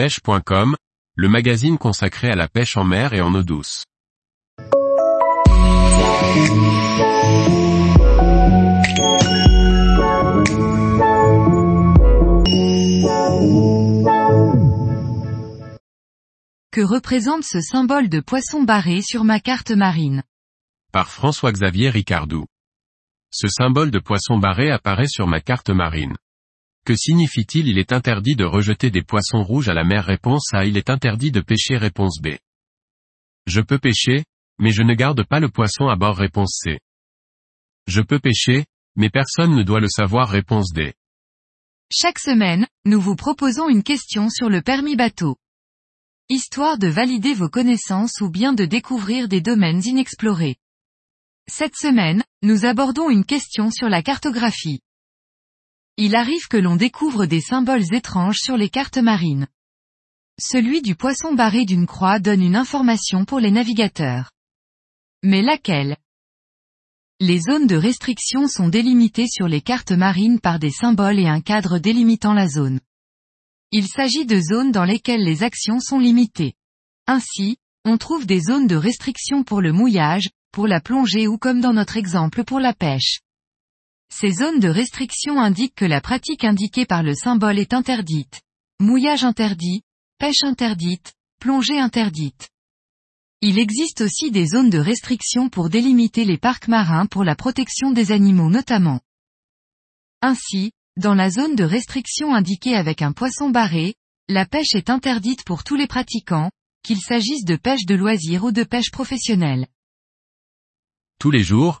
pêche.com, le magazine consacré à la pêche en mer et en eau douce. Que représente ce symbole de poisson barré sur ma carte marine? Par François-Xavier Ricardou. Ce symbole de poisson barré apparaît sur ma carte marine. Que signifie-t-il? Il est interdit de rejeter des poissons rouges à la mer? Réponse A. Il est interdit de pêcher Réponse B. Je peux pêcher, mais je ne garde pas le poisson à bord Réponse C. Je peux pêcher, mais personne ne doit le savoir Réponse D. Chaque semaine, nous vous proposons une question sur le permis bateau. Histoire de valider vos connaissances ou bien de découvrir des domaines inexplorés. Cette semaine, nous abordons une question sur la cartographie. Il arrive que l'on découvre des symboles étranges sur les cartes marines. Celui du poisson barré d'une croix donne une information pour les navigateurs. Mais laquelle? Les zones de restriction sont délimitées sur les cartes marines par des symboles et un cadre délimitant la zone. Il s'agit de zones dans lesquelles les actions sont limitées. Ainsi, on trouve des zones de restriction pour le mouillage, pour la plongée ou comme dans notre exemple pour la pêche. Ces zones de restriction indiquent que la pratique indiquée par le symbole est interdite. Mouillage interdit, pêche interdite, plongée interdite. Il existe aussi des zones de restriction pour délimiter les parcs marins pour la protection des animaux notamment. Ainsi, dans la zone de restriction indiquée avec un poisson barré, la pêche est interdite pour tous les pratiquants, qu'il s'agisse de pêche de loisir ou de pêche professionnelle. Tous les jours,